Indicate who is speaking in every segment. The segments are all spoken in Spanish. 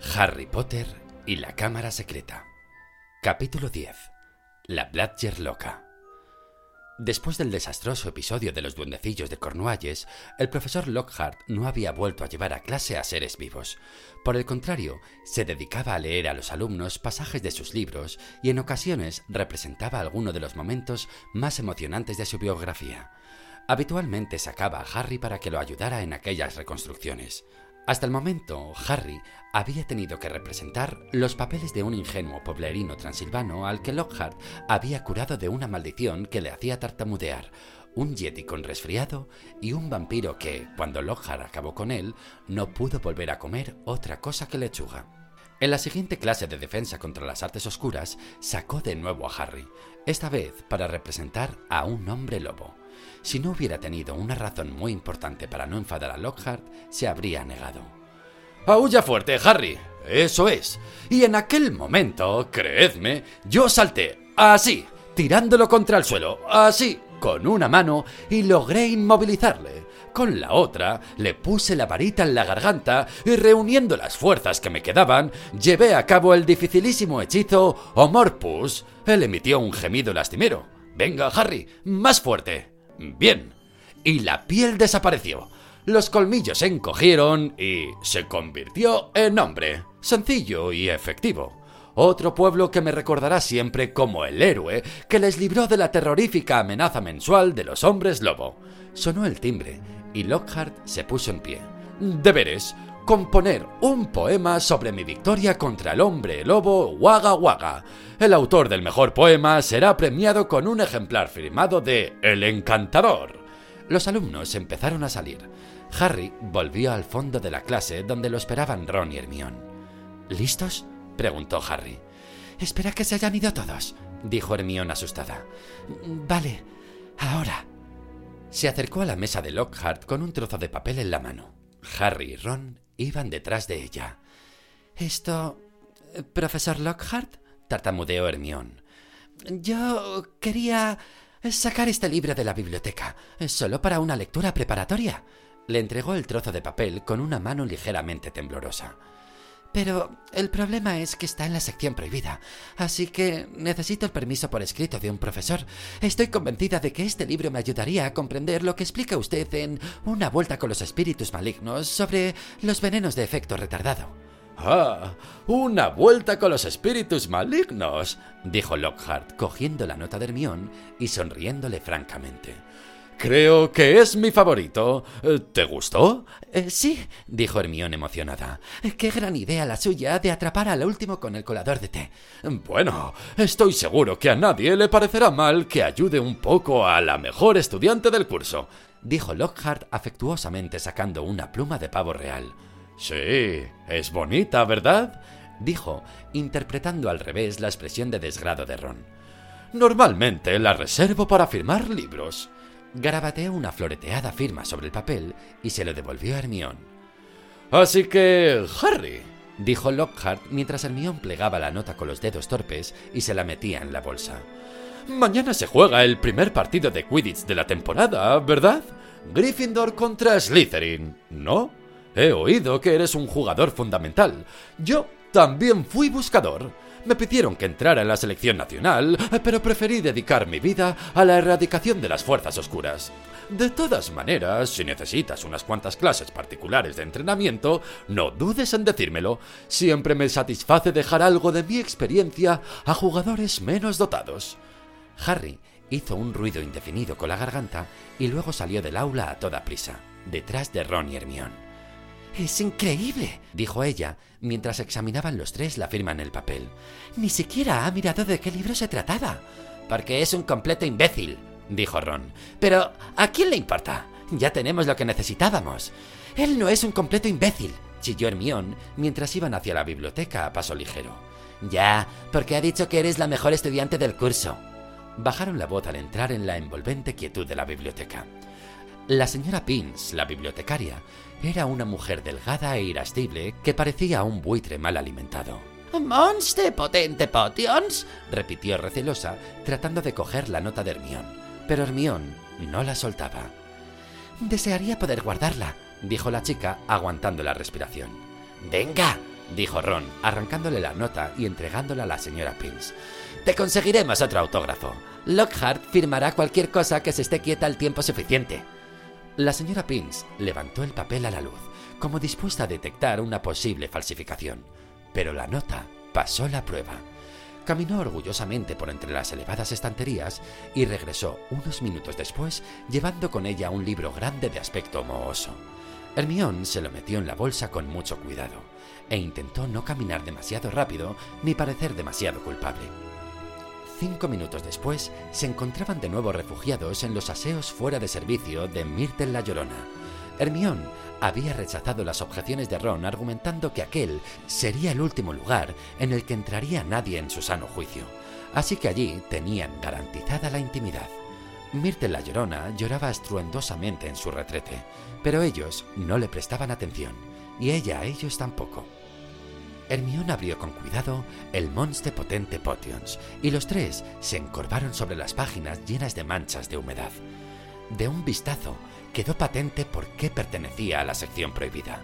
Speaker 1: Harry Potter y la Cámara Secreta. Capítulo 10. La Bladger Loca. Después del desastroso episodio de los duendecillos de Cornualles, el profesor Lockhart no había vuelto a llevar a clase a seres vivos. Por el contrario, se dedicaba a leer a los alumnos pasajes de sus libros y en ocasiones representaba alguno de los momentos más emocionantes de su biografía. Habitualmente sacaba a Harry para que lo ayudara en aquellas reconstrucciones. Hasta el momento, Harry había tenido que representar los papeles de un ingenuo poblerino transilvano al que Lockhart había curado de una maldición que le hacía tartamudear, un yeti con resfriado y un vampiro que, cuando Lockhart acabó con él, no pudo volver a comer otra cosa que lechuga. En la siguiente clase de defensa contra las artes oscuras, sacó de nuevo a Harry, esta vez para representar a un hombre lobo. Si no hubiera tenido una razón muy importante para no enfadar a Lockhart, se habría negado. ¡Aulla fuerte, Harry! Eso es. Y en aquel momento, creedme, yo salté así, tirándolo contra el suelo, así, con una mano, y logré inmovilizarle. Con la otra, le puse la varita en la garganta y reuniendo las fuerzas que me quedaban, llevé a cabo el dificilísimo hechizo Homorpus. Él emitió un gemido lastimero. Venga, Harry, más fuerte. Bien. Y la piel desapareció. Los colmillos se encogieron y se convirtió en hombre. Sencillo y efectivo. Otro pueblo que me recordará siempre como el héroe que les libró de la terrorífica amenaza mensual de los hombres lobo. Sonó el timbre y Lockhart se puso en pie. Deberes. Componer un poema sobre mi victoria contra el hombre lobo Waga Waga. El autor del mejor poema será premiado con un ejemplar firmado de El Encantador. Los alumnos empezaron a salir. Harry volvió al fondo de la clase donde lo esperaban Ron y Hermione. ¿Listos? preguntó Harry. Espera que se hayan ido todos, dijo Hermione asustada. Vale, ahora. Se acercó a la mesa de Lockhart con un trozo de papel en la mano. Harry y Ron iban detrás de ella. Esto... Profesor Lockhart, tartamudeó Hermione. Yo quería sacar este libro de la biblioteca, solo para una lectura preparatoria. Le entregó el trozo de papel con una mano ligeramente temblorosa. Pero el problema es que está en la sección prohibida, así que necesito el permiso por escrito de un profesor. Estoy convencida de que este libro me ayudaría a comprender lo que explica usted en Una vuelta con los espíritus malignos sobre los venenos de efecto retardado. Ah, una vuelta con los espíritus malignos, dijo Lockhart, cogiendo la nota de Hermión y sonriéndole francamente. Creo que es mi favorito. ¿Te gustó? Eh, sí, dijo Hermión emocionada. Qué gran idea la suya de atrapar al último con el colador de té. Bueno, estoy seguro que a nadie le parecerá mal que ayude un poco a la mejor estudiante del curso, dijo Lockhart afectuosamente sacando una pluma de pavo real. Sí, es bonita, ¿verdad? dijo, interpretando al revés la expresión de desgrado de Ron. Normalmente la reservo para firmar libros. Garabateó una floreteada firma sobre el papel y se lo devolvió a Hermión. Así que, Harry, dijo Lockhart mientras Hermión plegaba la nota con los dedos torpes y se la metía en la bolsa. Mañana se juega el primer partido de Quidditch de la temporada, ¿verdad? Gryffindor contra Slytherin, ¿no? He oído que eres un jugador fundamental. Yo también fui buscador. Me pidieron que entrara en la selección nacional, pero preferí dedicar mi vida a la erradicación de las fuerzas oscuras. De todas maneras, si necesitas unas cuantas clases particulares de entrenamiento, no dudes en decírmelo. Siempre me satisface dejar algo de mi experiencia a jugadores menos dotados. Harry hizo un ruido indefinido con la garganta y luego salió del aula a toda prisa, detrás de Ron y Hermione. Es increíble, dijo ella, mientras examinaban los tres la firma en el papel. Ni siquiera ha mirado de qué libro se trataba. Porque es un completo imbécil, dijo Ron. Pero, ¿a quién le importa? Ya tenemos lo que necesitábamos. Él no es un completo imbécil, chilló Hermión mientras iban hacia la biblioteca a paso ligero. Ya, porque ha dicho que eres la mejor estudiante del curso. Bajaron la voz al entrar en la envolvente quietud de la biblioteca. La señora Pins, la bibliotecaria, era una mujer delgada e irascible que parecía un buitre mal alimentado. «Monste potente potions, repitió recelosa, tratando de coger la nota de Hermión. Pero Hermión no la soltaba. Desearía poder guardarla, dijo la chica, aguantando la respiración. Venga, dijo Ron, arrancándole la nota y entregándola a la señora Pins. Te conseguiremos otro autógrafo. Lockhart firmará cualquier cosa que se esté quieta el tiempo suficiente. La señora Pins levantó el papel a la luz, como dispuesta a detectar una posible falsificación. Pero la nota pasó la prueba. Caminó orgullosamente por entre las elevadas estanterías y regresó unos minutos después llevando con ella un libro grande de aspecto mohoso. Hermión se lo metió en la bolsa con mucho cuidado e intentó no caminar demasiado rápido ni parecer demasiado culpable. Cinco minutos después, se encontraban de nuevo refugiados en los aseos fuera de servicio de Myrtle la Llorona. Hermión había rechazado las objeciones de Ron argumentando que aquel sería el último lugar en el que entraría nadie en su sano juicio, así que allí tenían garantizada la intimidad. Myrtle la Llorona lloraba estruendosamente en su retrete, pero ellos no le prestaban atención, y ella a ellos tampoco. Hermión abrió con cuidado el Monster Potente Potions, y los tres se encorvaron sobre las páginas llenas de manchas de humedad. De un vistazo, quedó patente por qué pertenecía a la sección prohibida.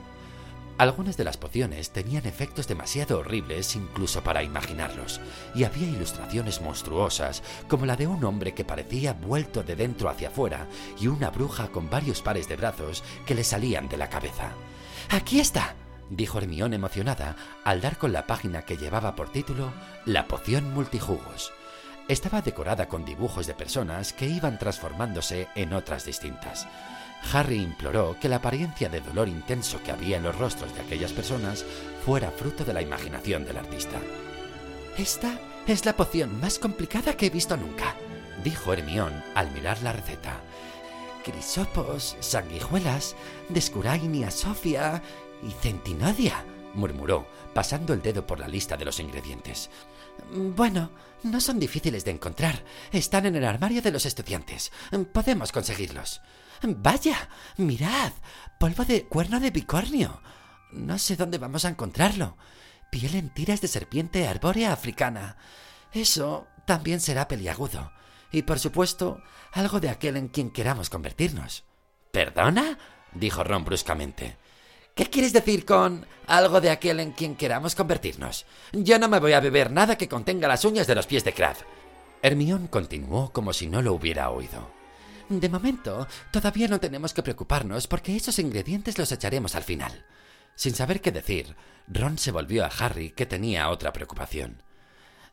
Speaker 1: Algunas de las pociones tenían efectos demasiado horribles incluso para imaginarlos, y había ilustraciones monstruosas, como la de un hombre que parecía vuelto de dentro hacia afuera y una bruja con varios pares de brazos que le salían de la cabeza. Aquí está, dijo Hermión emocionada al dar con la página que llevaba por título La poción multijugos. Estaba decorada con dibujos de personas que iban transformándose en otras distintas. Harry imploró que la apariencia de dolor intenso que había en los rostros de aquellas personas fuera fruto de la imaginación del artista. Esta es la poción más complicada que he visto nunca, dijo Hermión al mirar la receta. Crisopos, sanguijuelas, descurainia sofia y centinodia, murmuró, pasando el dedo por la lista de los ingredientes. Bueno, no son difíciles de encontrar. Están en el armario de los estudiantes. Podemos conseguirlos. Vaya, mirad, polvo de cuerno de bicornio. No sé dónde vamos a encontrarlo. Piel en tiras de serpiente arbórea africana. Eso también será peliagudo. Y por supuesto, algo de aquel en quien queramos convertirnos. ¿Perdona? dijo Ron bruscamente. ¿Qué quieres decir con algo de aquel en quien queramos convertirnos? Yo no me voy a beber nada que contenga las uñas de los pies de Crab. Hermión continuó como si no lo hubiera oído. De momento, todavía no tenemos que preocuparnos porque esos ingredientes los echaremos al final. Sin saber qué decir, Ron se volvió a Harry, que tenía otra preocupación.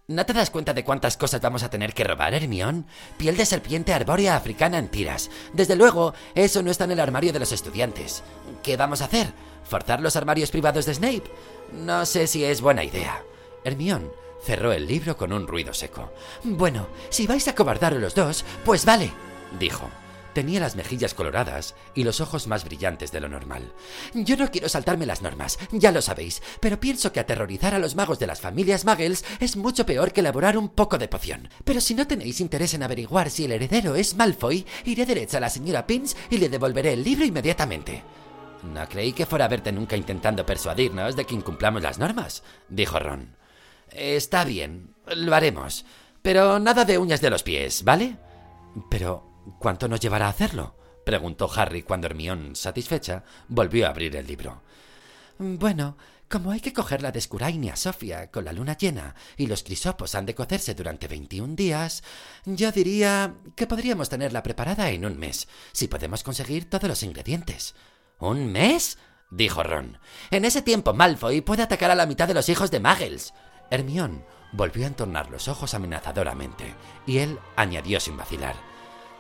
Speaker 1: ¿No te das cuenta de cuántas cosas vamos a tener que robar, Hermión? Piel de serpiente arbórea africana en tiras. Desde luego, eso no está en el armario de los estudiantes. ¿Qué vamos a hacer? ¿Forzar los armarios privados de Snape? No sé si es buena idea. Hermión cerró el libro con un ruido seco. Bueno, si vais a cobardaros los dos, pues vale dijo. Tenía las mejillas coloradas y los ojos más brillantes de lo normal. Yo no quiero saltarme las normas, ya lo sabéis, pero pienso que aterrorizar a los magos de las familias Muggles es mucho peor que elaborar un poco de poción. Pero si no tenéis interés en averiguar si el heredero es Malfoy, iré derecha a la señora Pins y le devolveré el libro inmediatamente. No creí que fuera a verte nunca intentando persuadirnos de que incumplamos las normas, dijo Ron. Está bien, lo haremos. Pero nada de uñas de los pies, ¿vale? Pero ¿Cuánto nos llevará a hacerlo? preguntó Harry cuando Hermión, satisfecha, volvió a abrir el libro. Bueno, como hay que coger la descurainia Sofía con la luna llena y los crisopos han de cocerse durante veintiún días, yo diría que podríamos tenerla preparada en un mes, si podemos conseguir todos los ingredientes. ¿Un mes? dijo Ron. En ese tiempo Malfoy puede atacar a la mitad de los hijos de Muggles. Hermión volvió a entornar los ojos amenazadoramente, y él añadió sin vacilar.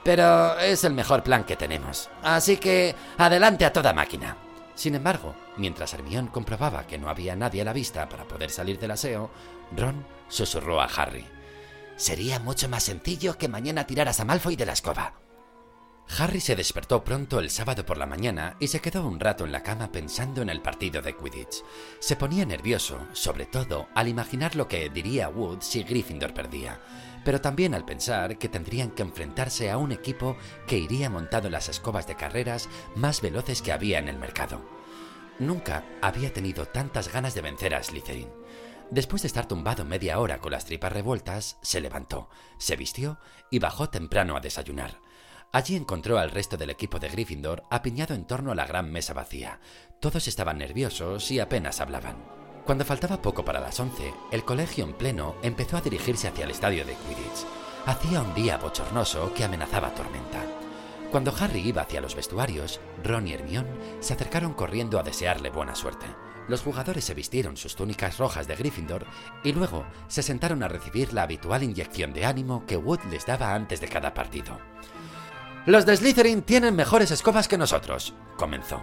Speaker 1: Pero es el mejor plan que tenemos. Así que adelante a toda máquina. Sin embargo, mientras Hermión comprobaba que no había nadie a la vista para poder salir del aseo, Ron susurró a Harry. Sería mucho más sencillo que mañana tiraras a Malfoy de la escoba. Harry se despertó pronto el sábado por la mañana y se quedó un rato en la cama pensando en el partido de Quidditch. Se ponía nervioso, sobre todo al imaginar lo que diría Wood si Gryffindor perdía pero también al pensar que tendrían que enfrentarse a un equipo que iría montado en las escobas de carreras más veloces que había en el mercado. Nunca había tenido tantas ganas de vencer a Slytherin. Después de estar tumbado media hora con las tripas revueltas, se levantó, se vistió y bajó temprano a desayunar. Allí encontró al resto del equipo de Gryffindor apiñado en torno a la gran mesa vacía. Todos estaban nerviosos y apenas hablaban. Cuando faltaba poco para las 11, el colegio en pleno empezó a dirigirse hacia el estadio de Quidditch. Hacía un día bochornoso que amenazaba tormenta. Cuando Harry iba hacia los vestuarios, Ron y Hermione se acercaron corriendo a desearle buena suerte. Los jugadores se vistieron sus túnicas rojas de Gryffindor y luego se sentaron a recibir la habitual inyección de ánimo que Wood les daba antes de cada partido. Los de Slytherin tienen mejores escobas que nosotros, comenzó.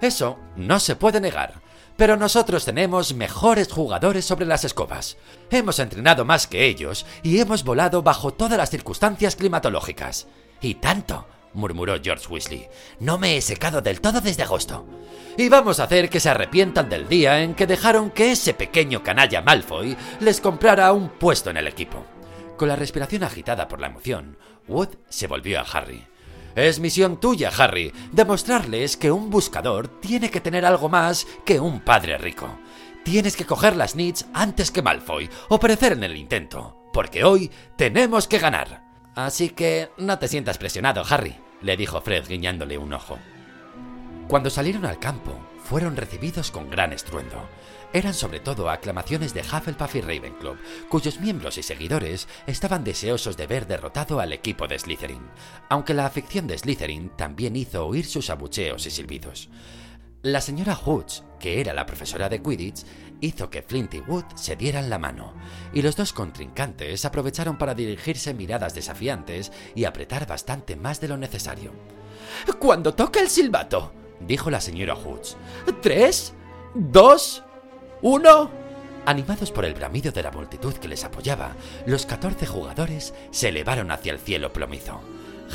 Speaker 1: Eso no se puede negar. Pero nosotros tenemos mejores jugadores sobre las escobas. Hemos entrenado más que ellos y hemos volado bajo todas las circunstancias climatológicas. Y tanto, murmuró George Weasley. No me he secado del todo desde agosto. Y vamos a hacer que se arrepientan del día en que dejaron que ese pequeño canalla Malfoy les comprara un puesto en el equipo. Con la respiración agitada por la emoción, Wood se volvió a Harry. Es misión tuya, Harry, demostrarles que un buscador tiene que tener algo más que un padre rico. Tienes que coger las nits antes que Malfoy o perecer en el intento, porque hoy tenemos que ganar. Así que no te sientas presionado, Harry, le dijo Fred guiñándole un ojo. Cuando salieron al campo, fueron recibidos con gran estruendo. Eran sobre todo aclamaciones de Hufflepuff y Ravenclaw, cuyos miembros y seguidores estaban deseosos de ver derrotado al equipo de Slytherin, aunque la afición de Slytherin también hizo oír sus abucheos y silbidos. La señora Hoods, que era la profesora de Quidditch, hizo que Flint y Wood se dieran la mano, y los dos contrincantes aprovecharon para dirigirse miradas desafiantes y apretar bastante más de lo necesario. Cuando toca el silbato, dijo la señora Hoods. Tres, dos, ¡Uno! Animados por el bramido de la multitud que les apoyaba, los 14 jugadores se elevaron hacia el cielo plomizo.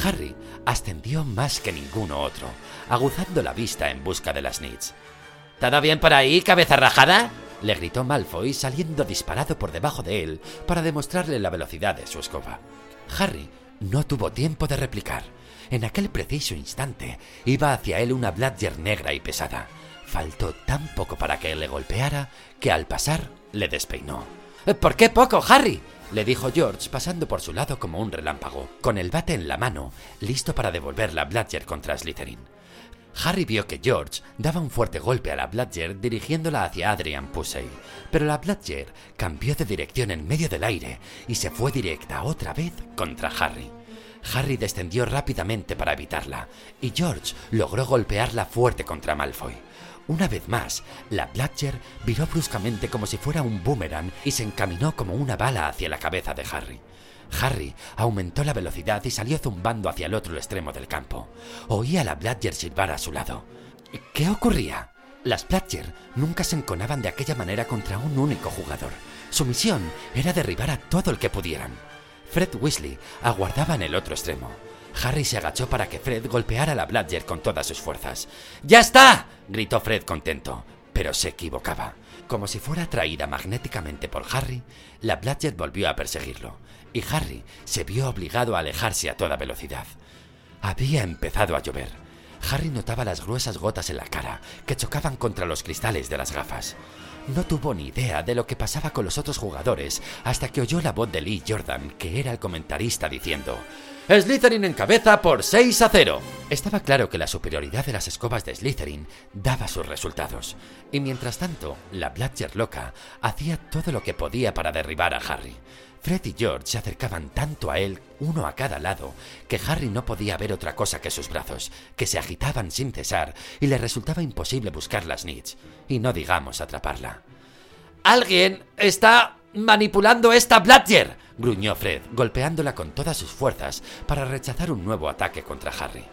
Speaker 1: Harry ascendió más que ninguno otro, aguzando la vista en busca de las Nits. ¿Todo bien por ahí, cabeza rajada? le gritó Malfoy saliendo disparado por debajo de él para demostrarle la velocidad de su escoba. Harry no tuvo tiempo de replicar. En aquel preciso instante iba hacia él una Bladger negra y pesada. Faltó tan poco para que le golpeara que al pasar le despeinó. ¿Por qué poco, Harry? le dijo George pasando por su lado como un relámpago, con el bate en la mano, listo para devolver la Bladger contra Slytherin. Harry vio que George daba un fuerte golpe a la Bladger dirigiéndola hacia Adrian Pusey, pero la Bladger cambió de dirección en medio del aire y se fue directa otra vez contra Harry. Harry descendió rápidamente para evitarla, y George logró golpearla fuerte contra Malfoy. Una vez más, la Bladger viró bruscamente como si fuera un boomerang y se encaminó como una bala hacia la cabeza de Harry. Harry aumentó la velocidad y salió zumbando hacia el otro extremo del campo. Oía a la Bladger silbar a su lado. ¿Qué ocurría? Las Bladger nunca se enconaban de aquella manera contra un único jugador. Su misión era derribar a todo el que pudieran. Fred Weasley aguardaba en el otro extremo. Harry se agachó para que Fred golpeara a la Bladger con todas sus fuerzas. ¡Ya está! gritó Fred contento, pero se equivocaba. Como si fuera atraída magnéticamente por Harry, la Bladger volvió a perseguirlo, y Harry se vio obligado a alejarse a toda velocidad. Había empezado a llover. Harry notaba las gruesas gotas en la cara que chocaban contra los cristales de las gafas. No tuvo ni idea de lo que pasaba con los otros jugadores hasta que oyó la voz de Lee Jordan, que era el comentarista, diciendo Slytherin en cabeza por 6 a 0. Estaba claro que la superioridad de las escobas de Slytherin daba sus resultados, y mientras tanto, la Bladger loca hacía todo lo que podía para derribar a Harry. Fred y George se acercaban tanto a él, uno a cada lado, que Harry no podía ver otra cosa que sus brazos, que se agitaban sin cesar y le resultaba imposible buscar las Nits, y no digamos atraparla. ¡Alguien está manipulando esta Bladger! Gruñó Fred, golpeándola con todas sus fuerzas para rechazar un nuevo ataque contra Harry.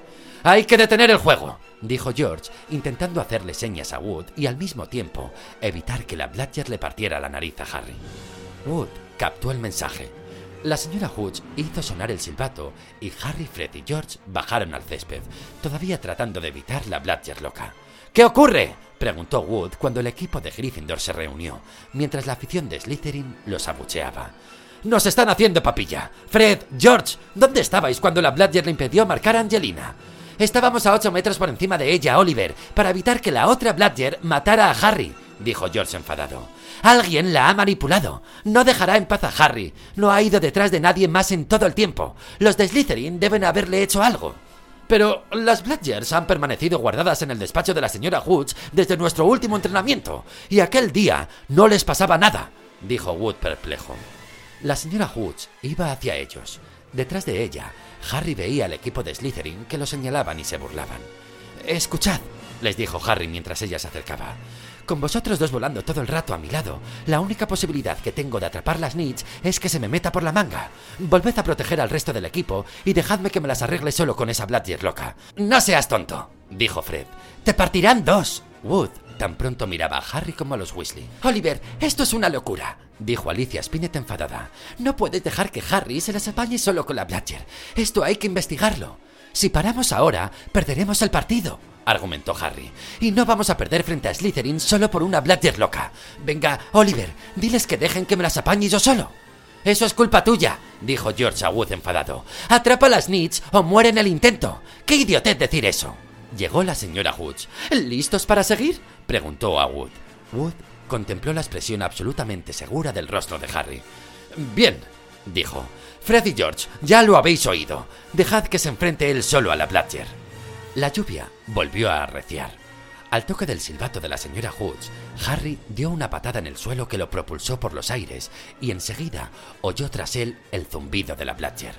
Speaker 1: Hay que detener el juego, dijo George, intentando hacerle señas a Wood y al mismo tiempo evitar que la Bladger le partiera la nariz a Harry. Wood captó el mensaje. La señora Hoods hizo sonar el silbato y Harry, Fred y George bajaron al césped, todavía tratando de evitar la Bladger loca. ¿Qué ocurre? preguntó Wood cuando el equipo de Gryffindor se reunió, mientras la afición de Slytherin los abucheaba. ¡Nos están haciendo papilla! Fred, George, ¿dónde estabais cuando la Bladger le impidió marcar a Angelina? Estábamos a ocho metros por encima de ella, Oliver, para evitar que la otra Bladger matara a Harry, dijo George enfadado. Alguien la ha manipulado. No dejará en paz a Harry. No ha ido detrás de nadie más en todo el tiempo. Los de Slytherin deben haberle hecho algo. Pero las Bladgers han permanecido guardadas en el despacho de la señora Woods desde nuestro último entrenamiento, y aquel día no les pasaba nada, dijo Wood perplejo. La señora Woods iba hacia ellos. Detrás de ella, Harry veía al equipo de Slytherin que lo señalaban y se burlaban. Escuchad, les dijo Harry mientras ella se acercaba. Con vosotros dos volando todo el rato a mi lado, la única posibilidad que tengo de atrapar las Nits es que se me meta por la manga. Volved a proteger al resto del equipo y dejadme que me las arregle solo con esa Bladger loca. No seas tonto, dijo Fred. Te partirán dos. Wood tan pronto miraba a Harry como a los Weasley. Oliver, esto es una locura, dijo Alicia Spinett enfadada. No puedes dejar que Harry se las apañe solo con la Bladger. Esto hay que investigarlo. Si paramos ahora, perderemos el partido argumentó Harry. Y no vamos a perder frente a Slytherin solo por una Bladger loca. Venga, Oliver, diles que dejen que me las apañe yo solo. Eso es culpa tuya, dijo George Wood enfadado. Atrapa a las o muere en el intento. ¡Qué idiotez decir eso! Llegó la señora Woods. ¿Listos para seguir? Preguntó a Wood. Wood contempló la expresión absolutamente segura del rostro de Harry. Bien, dijo. Fred y George, ya lo habéis oído. Dejad que se enfrente él solo a la Bladger. La lluvia volvió a arreciar. Al toque del silbato de la señora Hoods, Harry dio una patada en el suelo que lo propulsó por los aires y enseguida oyó tras él el zumbido de la Bladger.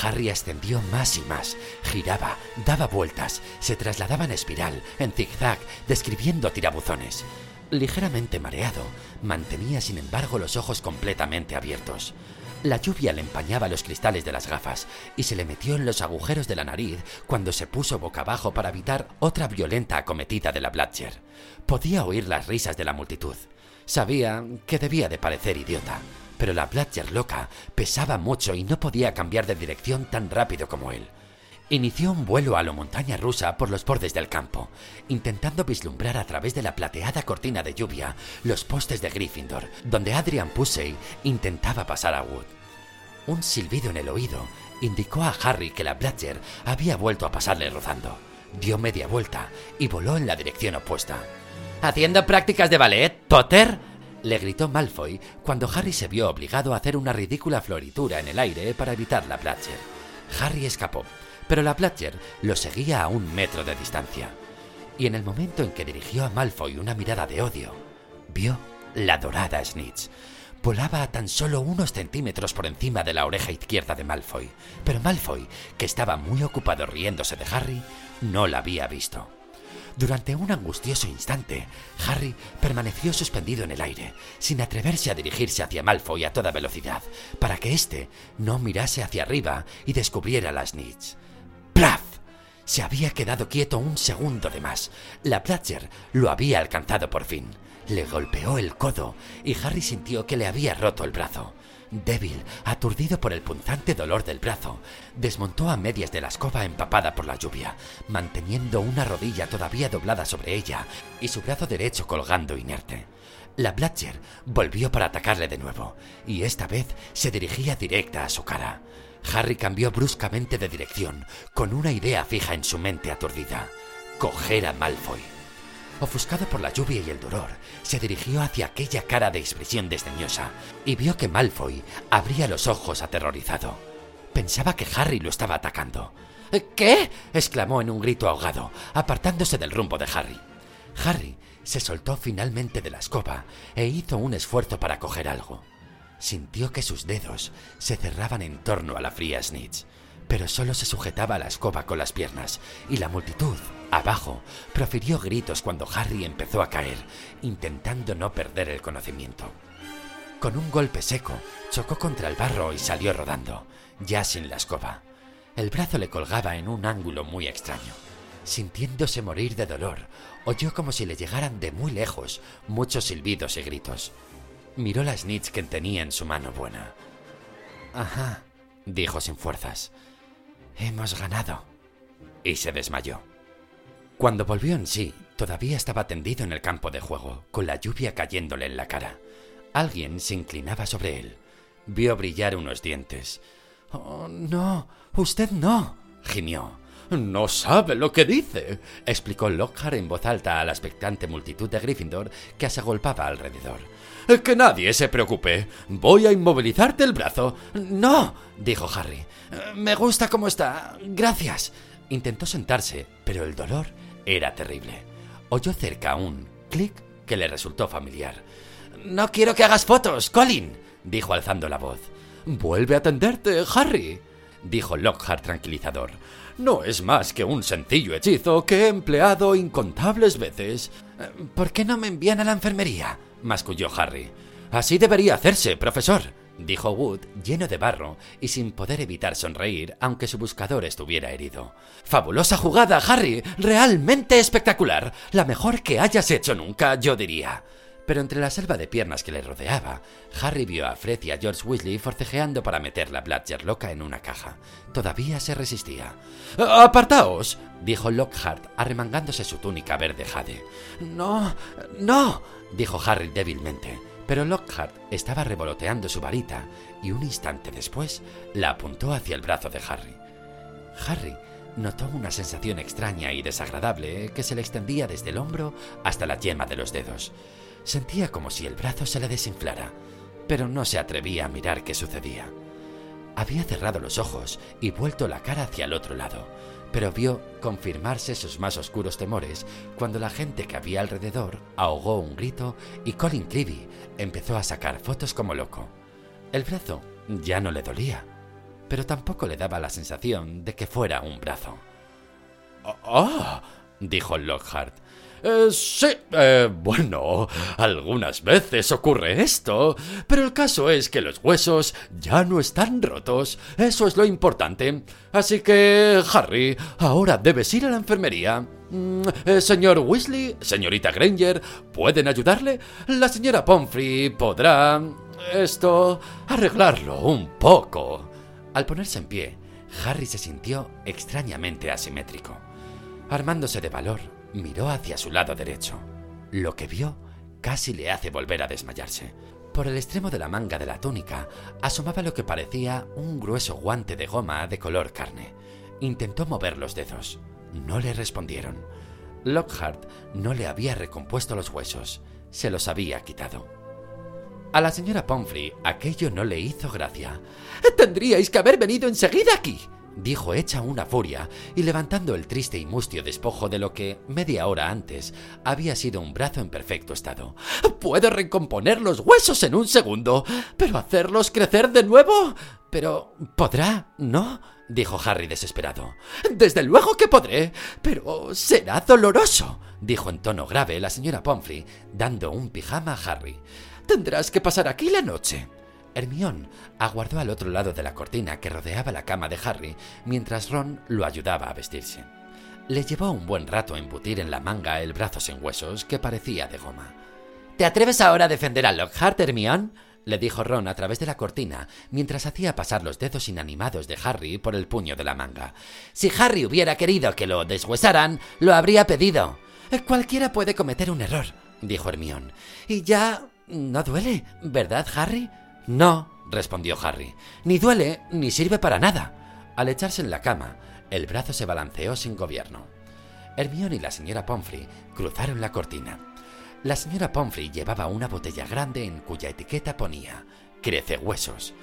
Speaker 1: Harry ascendió más y más, giraba, daba vueltas, se trasladaba en espiral, en zigzag, describiendo tirabuzones. Ligeramente mareado, mantenía sin embargo los ojos completamente abiertos. La lluvia le empañaba los cristales de las gafas y se le metió en los agujeros de la nariz cuando se puso boca abajo para evitar otra violenta acometida de la Bladger. Podía oír las risas de la multitud. Sabía que debía de parecer idiota, pero la Bladger loca pesaba mucho y no podía cambiar de dirección tan rápido como él. Inició un vuelo a la montaña rusa por los bordes del campo, intentando vislumbrar a través de la plateada cortina de lluvia los postes de Gryffindor, donde Adrian Pusey intentaba pasar a Wood. Un silbido en el oído indicó a Harry que la Bladger había vuelto a pasarle rozando. Dio media vuelta y voló en la dirección opuesta. ¿Haciendo prácticas de ballet, Potter? Le gritó Malfoy cuando Harry se vio obligado a hacer una ridícula floritura en el aire para evitar la Bladger. Harry escapó, pero la Bladger lo seguía a un metro de distancia. Y en el momento en que dirigió a Malfoy una mirada de odio, vio la dorada Snitch. Volaba a tan solo unos centímetros por encima de la oreja izquierda de Malfoy, pero Malfoy, que estaba muy ocupado riéndose de Harry, no la había visto. Durante un angustioso instante, Harry permaneció suspendido en el aire, sin atreverse a dirigirse hacia Malfoy a toda velocidad, para que éste no mirase hacia arriba y descubriera las Snitch. ¡Plaf! Se había quedado quieto un segundo de más. La Bladger lo había alcanzado por fin. Le golpeó el codo y Harry sintió que le había roto el brazo. Débil, aturdido por el punzante dolor del brazo, desmontó a medias de la escoba empapada por la lluvia, manteniendo una rodilla todavía doblada sobre ella y su brazo derecho colgando inerte. La Bladger volvió para atacarle de nuevo, y esta vez se dirigía directa a su cara. Harry cambió bruscamente de dirección, con una idea fija en su mente aturdida. Coger a Malfoy. Ofuscado por la lluvia y el dolor, se dirigió hacia aquella cara de expresión desdeñosa y vio que Malfoy abría los ojos aterrorizado. Pensaba que Harry lo estaba atacando. ¿Qué? exclamó en un grito ahogado, apartándose del rumbo de Harry. Harry se soltó finalmente de la escoba e hizo un esfuerzo para coger algo. Sintió que sus dedos se cerraban en torno a la fría Snitch, pero solo se sujetaba a la escoba con las piernas, y la multitud, abajo, profirió gritos cuando Harry empezó a caer, intentando no perder el conocimiento. Con un golpe seco, chocó contra el barro y salió rodando, ya sin la escoba. El brazo le colgaba en un ángulo muy extraño. Sintiéndose morir de dolor, oyó como si le llegaran de muy lejos muchos silbidos y gritos. Miró la snitch que tenía en su mano buena. Ajá, dijo sin fuerzas. Hemos ganado. Y se desmayó. Cuando volvió en sí, todavía estaba tendido en el campo de juego, con la lluvia cayéndole en la cara. Alguien se inclinaba sobre él. Vio brillar unos dientes. Oh, no, usted no, gimió. No sabe lo que dice, explicó Lockhart en voz alta a la expectante multitud de Gryffindor que se agolpaba alrededor. Que nadie se preocupe. Voy a inmovilizarte el brazo. No, dijo Harry. Me gusta cómo está. Gracias. Intentó sentarse, pero el dolor era terrible. Oyó cerca un clic que le resultó familiar. No quiero que hagas fotos, Colin, dijo alzando la voz. Vuelve a atenderte, Harry, dijo Lockhart tranquilizador. No es más que un sencillo hechizo que he empleado incontables veces. ¿Por qué no me envían a la enfermería? Masculló Harry. Así debería hacerse, profesor, dijo Wood, lleno de barro y sin poder evitar sonreír, aunque su buscador estuviera herido. Fabulosa jugada, Harry. Realmente espectacular. La mejor que hayas hecho nunca, yo diría. Pero entre la selva de piernas que le rodeaba, Harry vio a Fred y a George Weasley forcejeando para meter la Bladger loca en una caja. Todavía se resistía. ¡Apartaos! dijo Lockhart, arremangándose su túnica verde jade. No, no, dijo Harry débilmente. Pero Lockhart estaba revoloteando su varita y un instante después la apuntó hacia el brazo de Harry. Harry notó una sensación extraña y desagradable que se le extendía desde el hombro hasta la yema de los dedos. Sentía como si el brazo se le desinflara, pero no se atrevía a mirar qué sucedía. Había cerrado los ojos y vuelto la cara hacia el otro lado, pero vio confirmarse sus más oscuros temores cuando la gente que había alrededor ahogó un grito y Colin Creevy empezó a sacar fotos como loco. El brazo ya no le dolía, pero tampoco le daba la sensación de que fuera un brazo. ¡Ah! dijo Lockhart. Eh, sí, eh, bueno, algunas veces ocurre esto, pero el caso es que los huesos ya no están rotos, eso es lo importante. Así que, Harry, ahora debes ir a la enfermería. Mm, eh, señor Weasley, señorita Granger, ¿pueden ayudarle? La señora Pomfrey podrá... esto... arreglarlo un poco. Al ponerse en pie, Harry se sintió extrañamente asimétrico. Armándose de valor, miró hacia su lado derecho. Lo que vio casi le hace volver a desmayarse. Por el extremo de la manga de la túnica asomaba lo que parecía un grueso guante de goma de color carne. Intentó mover los dedos. No le respondieron. Lockhart no le había recompuesto los huesos, se los había quitado. A la señora Pomfrey aquello no le hizo gracia. Tendríais que haber venido enseguida aquí, dijo hecha una furia y levantando el triste y mustio despojo de lo que, media hora antes, había sido un brazo en perfecto estado. Puedo recomponer los huesos en un segundo, pero hacerlos crecer de nuevo. Pero podrá, ¿no? dijo Harry desesperado. Desde luego que podré, pero será doloroso, dijo en tono grave la señora Pomfrey, dando un pijama a Harry. Tendrás que pasar aquí la noche. Hermión aguardó al otro lado de la cortina que rodeaba la cama de Harry mientras Ron lo ayudaba a vestirse. Le llevó un buen rato embutir en la manga el brazo sin huesos que parecía de goma. ¿Te atreves ahora a defender a Lockhart, Hermión? le dijo Ron a través de la cortina mientras hacía pasar los dedos inanimados de Harry por el puño de la manga. Si Harry hubiera querido que lo deshuesaran, lo habría pedido. Cualquiera puede cometer un error, dijo Hermión. Y ya... no duele, ¿verdad, Harry? No, respondió Harry, ni duele ni sirve para nada. Al echarse en la cama, el brazo se balanceó sin gobierno. Hermione y la señora Pomfrey cruzaron la cortina. La señora Pomfrey llevaba una botella grande en cuya etiqueta ponía Crece huesos.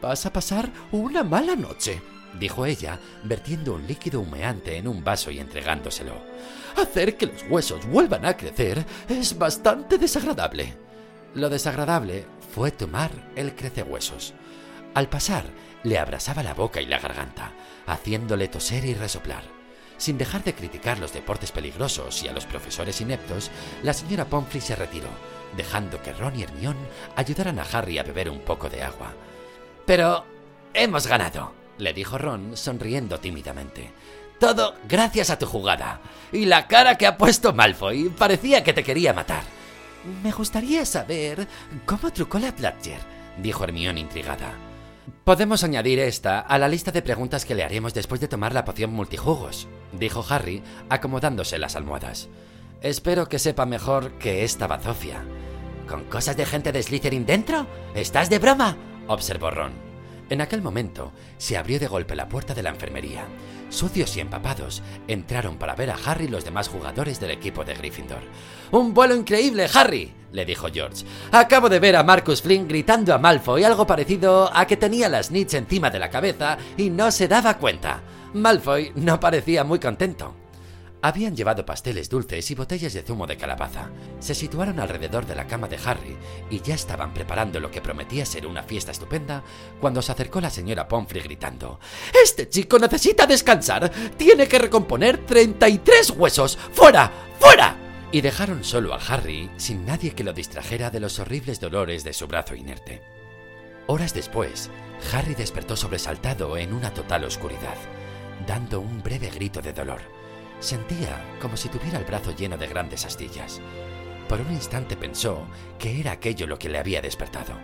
Speaker 1: Vas a pasar una mala noche, dijo ella, vertiendo un líquido humeante en un vaso y entregándoselo. Hacer que los huesos vuelvan a crecer es bastante desagradable. Lo desagradable fue tomar el crecehuesos. Al pasar, le abrasaba la boca y la garganta, haciéndole toser y resoplar. Sin dejar de criticar los deportes peligrosos y a los profesores ineptos, la señora Pomfrey se retiró, dejando que Ron y Hermión ayudaran a Harry a beber un poco de agua. Pero hemos ganado, le dijo Ron, sonriendo tímidamente. Todo gracias a tu jugada. Y la cara que ha puesto Malfoy parecía que te quería matar. Me gustaría saber cómo trucó la Bladger, dijo Hermione intrigada. Podemos añadir esta a la lista de preguntas que le haremos después de tomar la poción multijugos, dijo Harry, acomodándose las almohadas. Espero que sepa mejor que esta bazofia. ¿Con cosas de gente de Slytherin dentro? ¿Estás de broma? observó Ron. En aquel momento se abrió de golpe la puerta de la enfermería. Sucios y empapados, entraron para ver a Harry y los demás jugadores del equipo de Gryffindor. ¡Un vuelo increíble, Harry! le dijo George. Acabo de ver a Marcus Flynn gritando a Malfoy algo parecido a que tenía las snitch encima de la cabeza y no se daba cuenta. Malfoy no parecía muy contento. Habían llevado pasteles dulces y botellas de zumo de calabaza. Se situaron alrededor de la cama de Harry y ya estaban preparando lo que prometía ser una fiesta estupenda cuando se acercó la señora Pomfrey gritando: ¡Este chico necesita descansar! ¡Tiene que recomponer 33 huesos! ¡Fuera! ¡Fuera! Y dejaron solo a Harry sin nadie que lo distrajera de los horribles dolores de su brazo inerte. Horas después, Harry despertó sobresaltado en una total oscuridad, dando un breve grito de dolor. Sentía como si tuviera el brazo lleno de grandes astillas. Por un instante pensó que era aquello lo que le había despertado.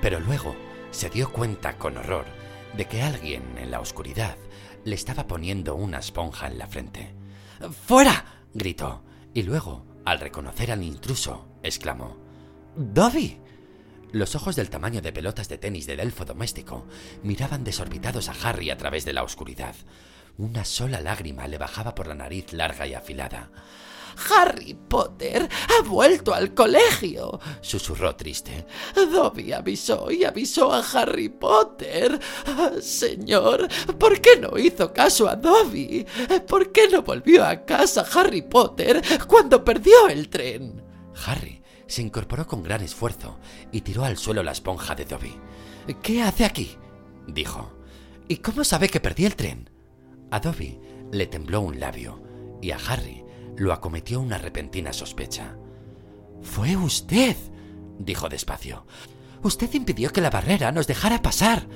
Speaker 1: Pero luego se dio cuenta con horror de que alguien en la oscuridad le estaba poniendo una esponja en la frente. ¡Fuera! gritó, y luego, al reconocer al intruso, exclamó ¡Dobby! Los ojos del tamaño de pelotas de tenis del elfo doméstico miraban desorbitados a Harry a través de la oscuridad. Una sola lágrima le bajaba por la nariz larga y afilada. Harry Potter ha vuelto al colegio, susurró triste. Dobby avisó y avisó a Harry Potter. señor, ¿por qué no hizo caso a Dobby? ¿Por qué no volvió a casa Harry Potter cuando perdió el tren? Harry se incorporó con gran esfuerzo y tiró al suelo la esponja de Dobby. ¿Qué hace aquí? dijo. ¿Y cómo sabe que perdí el tren? A Dobby le tembló un labio y a Harry lo acometió una repentina sospecha. Fue usted, dijo despacio. Usted impidió que la barrera nos dejara pasar.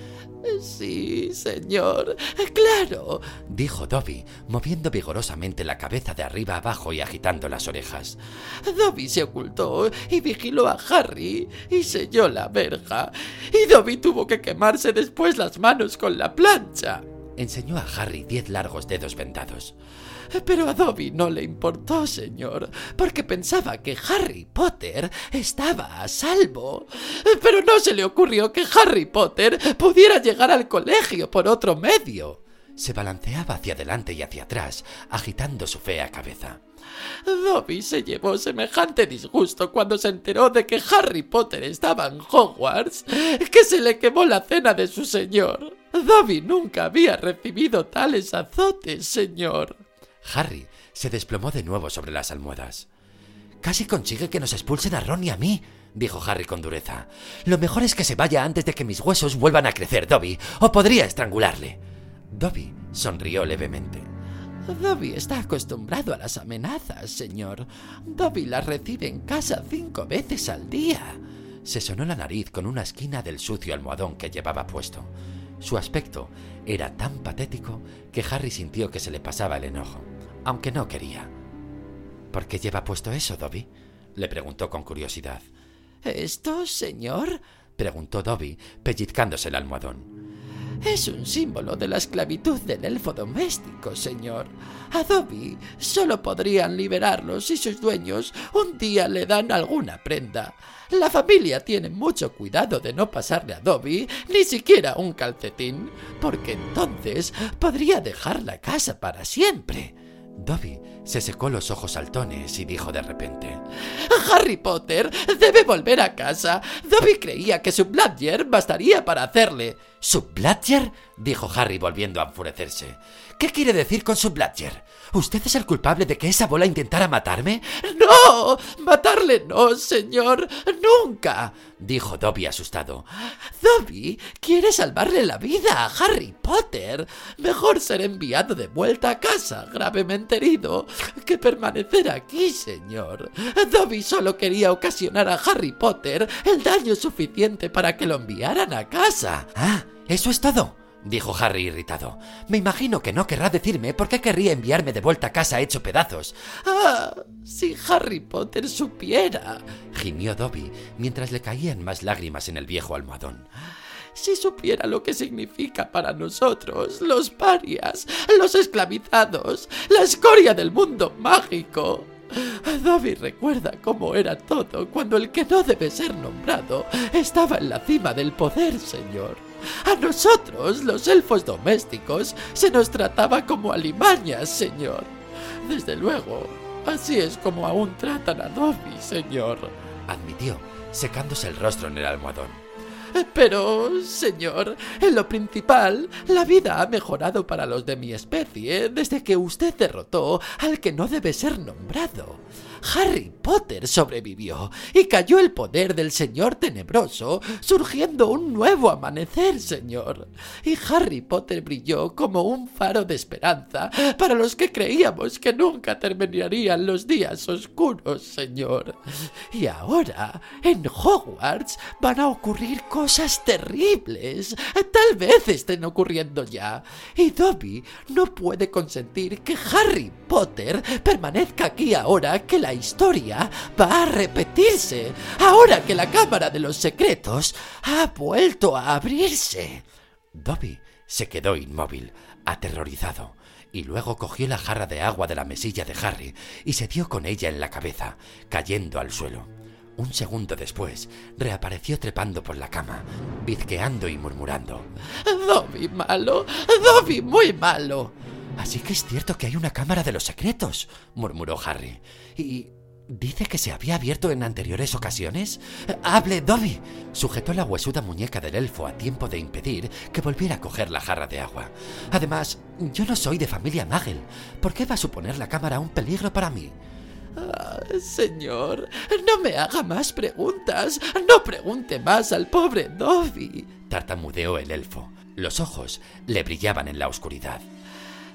Speaker 1: Sí, señor. Claro, dijo Dobby, moviendo vigorosamente la cabeza de arriba abajo y agitando las orejas. Dobby se ocultó y vigiló a Harry y selló la verja. Y Dobby tuvo que quemarse después las manos con la plancha. Enseñó a Harry diez largos dedos vendados. Pero a Dobby no le importó, señor, porque pensaba que Harry Potter estaba a salvo. Pero no se le ocurrió que Harry Potter pudiera llegar al colegio por otro medio. Se balanceaba hacia adelante y hacia atrás, agitando su fea cabeza. Dobby se llevó semejante disgusto cuando se enteró de que Harry Potter estaba en Hogwarts, que se le quemó la cena de su señor. Dobby nunca había recibido tales azotes, señor. Harry se desplomó de nuevo sobre las almohadas. Casi consigue que nos expulsen a Ron y a mí, dijo Harry con dureza. Lo mejor es que se vaya antes de que mis huesos vuelvan a crecer, Dobby, o podría estrangularle. Dobby sonrió levemente. Dobby está acostumbrado a las amenazas, señor. Dobby las recibe en casa cinco veces al día. Se sonó la nariz con una esquina del sucio almohadón que llevaba puesto. Su aspecto era tan patético que Harry sintió que se le pasaba el enojo, aunque no quería. ¿Por qué lleva puesto eso, Dobby? le preguntó con curiosidad. ¿Esto, señor? preguntó Dobby, pellizcándose el almohadón. Es un símbolo de la esclavitud del elfo doméstico, señor. A Dobby solo podrían liberarlo si sus dueños un día le dan alguna prenda. La familia tiene mucho cuidado de no pasarle a Dobby ni siquiera un calcetín, porque entonces podría dejar la casa para siempre. Dobby se secó los ojos saltones y dijo de repente: Harry Potter debe volver a casa. Dobby creía que su Bladger bastaría para hacerle. ¿Su Bladger? dijo Harry volviendo a enfurecerse. ¿Qué quiere decir con su Bladger? ¿Usted es el culpable de que esa bola intentara matarme? No, matarle no, señor, nunca, dijo Dobby asustado. Dobby quiere salvarle la vida a Harry Potter. Mejor ser enviado de vuelta a casa gravemente herido que permanecer aquí, señor. Dobby solo quería ocasionar a Harry Potter el daño suficiente para que lo enviaran a casa. Ah, eso es todo dijo Harry irritado. Me imagino que no querrá decirme por qué querría enviarme de vuelta a casa hecho pedazos. Ah, si Harry Potter supiera, gimió Dobby mientras le caían más lágrimas en el viejo almohadón. Si supiera lo que significa para nosotros, los parias, los esclavizados, la escoria del mundo mágico. Dobby recuerda cómo era todo cuando el que no debe ser nombrado estaba en la cima del poder, señor.
Speaker 2: A nosotros, los elfos domésticos, se nos trataba como alimañas, señor. Desde luego, así es como aún tratan a Dobby, señor,
Speaker 1: admitió, secándose el rostro en el almohadón.
Speaker 2: Pero, señor, en lo principal, la vida ha mejorado para los de mi especie desde que usted derrotó al que no debe ser nombrado. Harry Potter sobrevivió y cayó el poder del Señor Tenebroso, surgiendo un nuevo amanecer, señor. Y Harry Potter brilló como un faro de esperanza para los que creíamos que nunca terminarían los días oscuros, señor. Y ahora, en Hogwarts, van a ocurrir cosas terribles. Tal vez estén ocurriendo ya. Y Dobby no puede consentir que Harry Potter permanezca aquí ahora que la historia va a repetirse, ahora que la Cámara de los Secretos ha vuelto a abrirse.
Speaker 1: Dobby se quedó inmóvil, aterrorizado, y luego cogió la jarra de agua de la mesilla de Harry y se dio con ella en la cabeza, cayendo al suelo. Un segundo después, reapareció trepando por la cama, bizqueando y murmurando.
Speaker 2: Dobby malo, Dobby muy malo.
Speaker 1: Así que es cierto que hay una cámara de los secretos, murmuró Harry. ¿Y dice que se había abierto en anteriores ocasiones? Hable, Dobby. Sujetó la huesuda muñeca del elfo a tiempo de impedir que volviera a coger la jarra de agua. Además, yo no soy de familia Magel. ¿Por qué va a suponer la cámara un peligro para mí?
Speaker 2: Ah, señor, no me haga más preguntas. No pregunte más al pobre Dobby.
Speaker 1: Tartamudeó el elfo. Los ojos le brillaban en la oscuridad.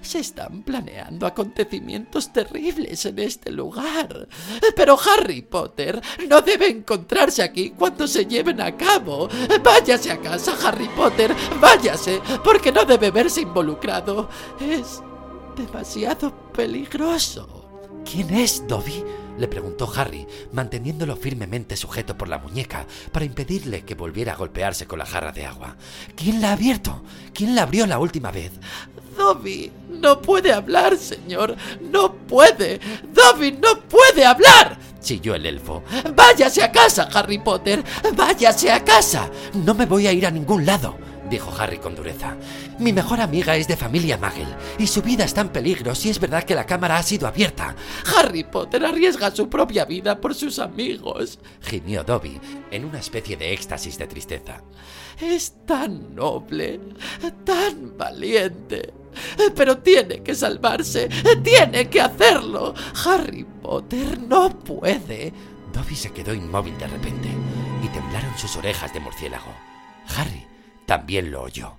Speaker 2: Se están planeando acontecimientos terribles en este lugar. Pero Harry Potter no debe encontrarse aquí cuando se lleven a cabo. Váyase a casa, Harry Potter, váyase, porque no debe verse involucrado. Es demasiado peligroso.
Speaker 1: ¿Quién es Dobby? le preguntó Harry, manteniéndolo firmemente sujeto por la muñeca para impedirle que volviera a golpearse con la jarra de agua. ¿Quién la ha abierto? ¿Quién la abrió la última vez?
Speaker 2: Dobby no puede hablar, señor. No puede. Dobby no puede hablar. chilló el elfo. Váyase a casa, Harry Potter. Váyase a casa.
Speaker 1: No me voy a ir a ningún lado dijo Harry con dureza. Mi mejor amiga es de familia Magel y su vida está en peligro si es verdad que la cámara ha sido abierta.
Speaker 2: Harry Potter arriesga su propia vida por sus amigos,
Speaker 1: gimió Dobby en una especie de éxtasis de tristeza.
Speaker 2: Es tan noble, tan valiente. Pero tiene que salvarse, tiene que hacerlo. Harry Potter no puede.
Speaker 1: Dobby se quedó inmóvil de repente y temblaron sus orejas de murciélago. Harry también lo oyó.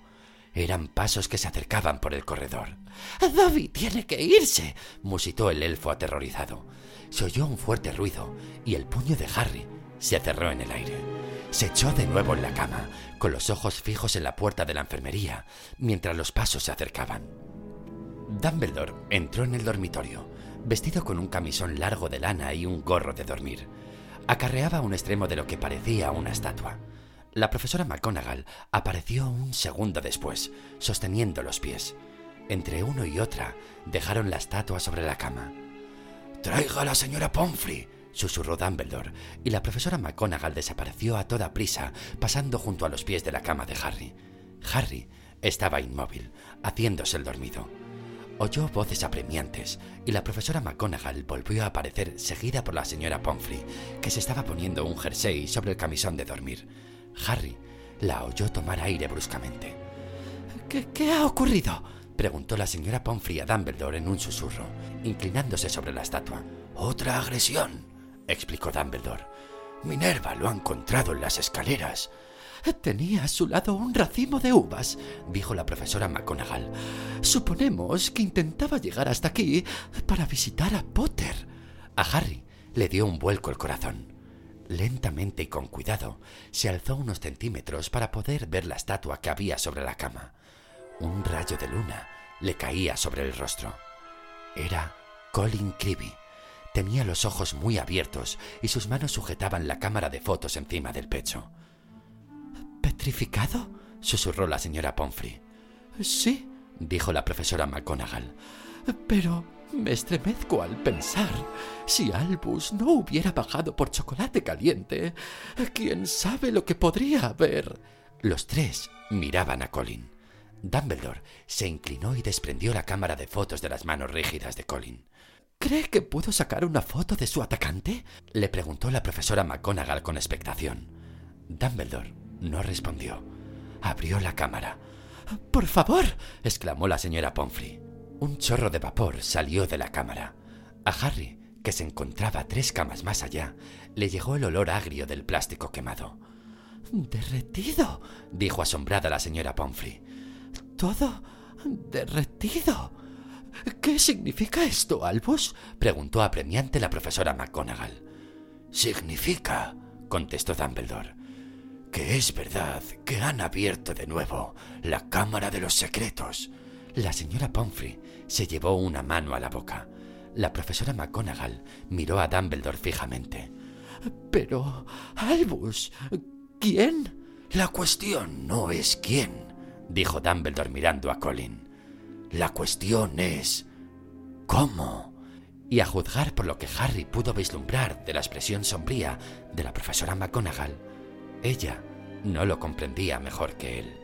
Speaker 1: Eran pasos que se acercaban por el corredor.
Speaker 2: Dobby tiene que irse,
Speaker 1: musitó el elfo aterrorizado. Se oyó un fuerte ruido y el puño de Harry se cerró en el aire. Se echó de nuevo en la cama, con los ojos fijos en la puerta de la enfermería, mientras los pasos se acercaban. Dumbledore entró en el dormitorio, vestido con un camisón largo de lana y un gorro de dormir. Acarreaba un extremo de lo que parecía una estatua. La profesora McGonagall apareció un segundo después, sosteniendo los pies. Entre uno y otra dejaron la estatua sobre la cama. Traiga a la señora Pomfrey, susurró Dumbledore, y la profesora McGonagall desapareció a toda prisa, pasando junto a los pies de la cama de Harry. Harry estaba inmóvil, haciéndose el dormido. Oyó voces apremiantes y la profesora McGonagall volvió a aparecer seguida por la señora Pomfrey, que se estaba poniendo un jersey sobre el camisón de dormir. Harry la oyó tomar aire bruscamente.
Speaker 2: ¿Qué, ha ocurrido?
Speaker 1: preguntó la señora Pomfrey a Dumbledore en un susurro, inclinándose sobre la estatua. Otra agresión, explicó Dumbledore. Minerva lo ha encontrado en las escaleras.
Speaker 2: Tenía a su lado un racimo de uvas, dijo la profesora McGonagall. Suponemos que intentaba llegar hasta aquí para visitar a Potter.
Speaker 1: A Harry le dio un vuelco el corazón. Lentamente y con cuidado, se alzó unos centímetros para poder ver la estatua que había sobre la cama. Un rayo de luna le caía sobre el rostro. Era Colin Creevy. Tenía los ojos muy abiertos y sus manos sujetaban la cámara de fotos encima del pecho.
Speaker 2: ¿Petrificado?
Speaker 1: susurró la señora Pomfrey.
Speaker 2: Sí,
Speaker 1: dijo la profesora McGonagall.
Speaker 2: Pero me estremezco al pensar, si Albus no hubiera bajado por chocolate caliente, quién sabe lo que podría haber.
Speaker 1: Los tres miraban a Colin. Dumbledore se inclinó y desprendió la cámara de fotos de las manos rígidas de Colin.
Speaker 2: ¿Cree que puedo sacar una foto de su atacante?
Speaker 1: le preguntó la profesora McGonagall con expectación. Dumbledore no respondió. Abrió la cámara.
Speaker 2: Por favor,
Speaker 1: exclamó la señora Pomfrey. Un chorro de vapor salió de la cámara. A Harry, que se encontraba tres camas más allá, le llegó el olor agrio del plástico quemado.
Speaker 2: Derretido,
Speaker 1: dijo asombrada la señora Pomfrey.
Speaker 2: Todo derretido. ¿Qué significa esto, Albus?
Speaker 1: preguntó apremiante la profesora McGonagall. Significa, contestó Dumbledore, que es verdad que han abierto de nuevo la Cámara de los Secretos. La señora Pomfrey se llevó una mano a la boca. La profesora McGonagall miró a Dumbledore fijamente.
Speaker 2: Pero, Albus, ¿quién?
Speaker 1: La cuestión no es quién, dijo Dumbledore mirando a Colin. La cuestión es cómo. Y a juzgar por lo que Harry pudo vislumbrar de la expresión sombría de la profesora McGonagall, ella no lo comprendía mejor que él.